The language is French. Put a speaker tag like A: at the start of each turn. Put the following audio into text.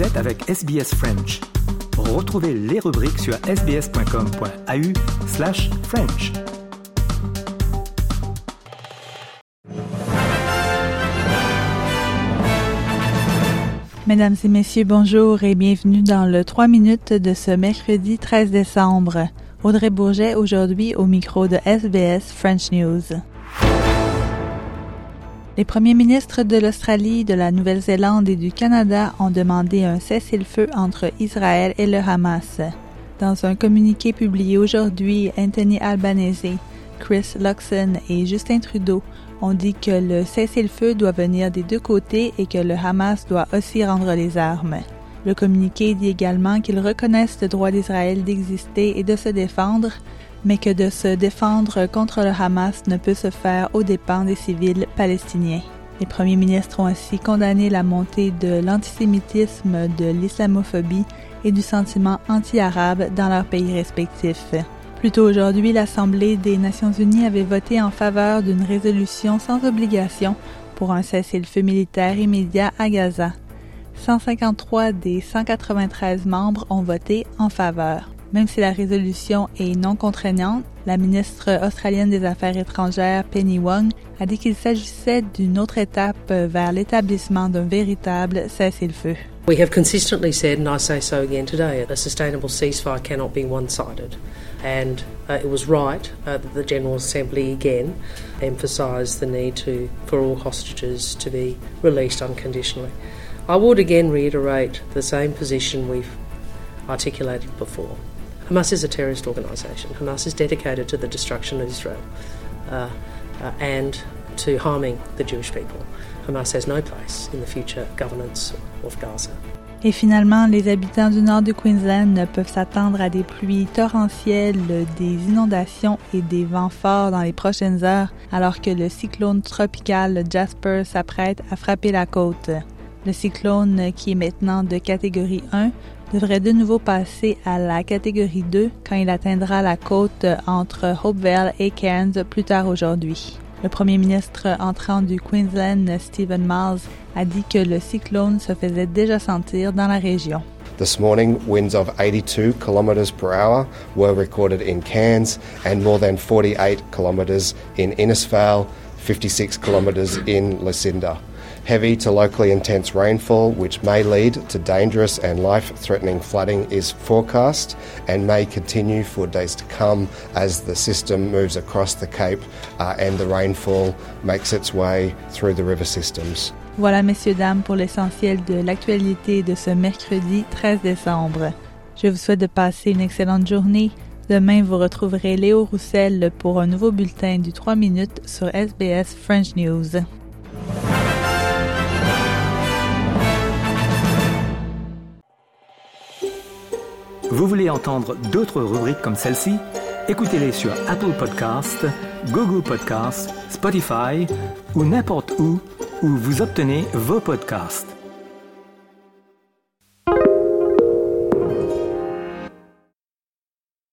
A: Vous êtes avec SBS French. Retrouvez les rubriques sur sbs.com.au slash French.
B: Mesdames et messieurs, bonjour et bienvenue dans le 3 minutes de ce mercredi 13 décembre. Audrey Bourget aujourd'hui au micro de SBS French News. Les premiers ministres de l'Australie, de la Nouvelle-Zélande et du Canada ont demandé un cessez-le-feu entre Israël et le Hamas. Dans un communiqué publié aujourd'hui, Anthony Albanese, Chris Luxon et Justin Trudeau ont dit que le cessez-le-feu doit venir des deux côtés et que le Hamas doit aussi rendre les armes. Le communiqué dit également qu'ils reconnaissent le droit d'Israël d'exister et de se défendre, mais que de se défendre contre le Hamas ne peut se faire aux dépens des civils palestiniens. Les premiers ministres ont ainsi condamné la montée de l'antisémitisme, de l'islamophobie et du sentiment anti-arabe dans leurs pays respectifs. Plus tôt aujourd'hui, l'Assemblée des Nations unies avait voté en faveur d'une résolution sans obligation pour un cessez-le-feu militaire immédiat à Gaza. 153 des 193 membres ont voté en faveur. Même si la résolution est non contraignante, la ministre australienne des Affaires étrangères Penny Wong a dit qu'il s'agissait d'une autre étape vers l'établissement d'un véritable cessez-le-feu.
C: We have consistently said, and I say so again today, a sustainable ceasefire cannot be one sided. And uh, it was right uh, that the General Assembly again emphasised the need to, for all hostages to be released unconditionally. I would again reiterate the same position we've articulated before. Hamas is a terrorist organisation. Hamas is dedicated to the destruction of Israel uh, uh, and to harming the Jewish people. Hamas has no place in the future governance of Gaza.
B: Et finalement, les habitants du nord du Queensland peuvent s'attendre à des pluies torrentielles, des inondations et des vents forts dans les prochaines heures, alors que le cyclone tropical Jasper s'apprête à frapper la côte. Le cyclone, qui est maintenant de catégorie 1, devrait de nouveau passer à la catégorie 2 quand il atteindra la côte entre Hopevale et Cairns plus tard aujourd'hui. Le premier ministre entrant du Queensland, Stephen Miles, a dit que le cyclone se faisait déjà sentir dans la région.
D: This morning, winds of 82 kilometres per hour were recorded in Cairns and more than 48 kilometres in Innisfail, 56 kilometres in Lucinda. Heavy to locally intense rainfall, which may lead to dangerous and life threatening flooding, is forecast and may continue for days to come as the system moves across the Cape uh, and the rainfall makes its way through the river systems.
B: Voilà, messieurs, dames, pour l'essentiel de l'actualité de ce mercredi 13 décembre. Je vous souhaite de passer une excellente journée. Demain, vous retrouverez Léo Roussel pour un nouveau bulletin du 3 minutes sur SBS French News.
A: Vous voulez entendre d'autres rubriques comme celle-ci? Écoutez-les sur Apple Podcasts, Google Podcasts, Spotify ou n'importe où où vous obtenez vos podcasts.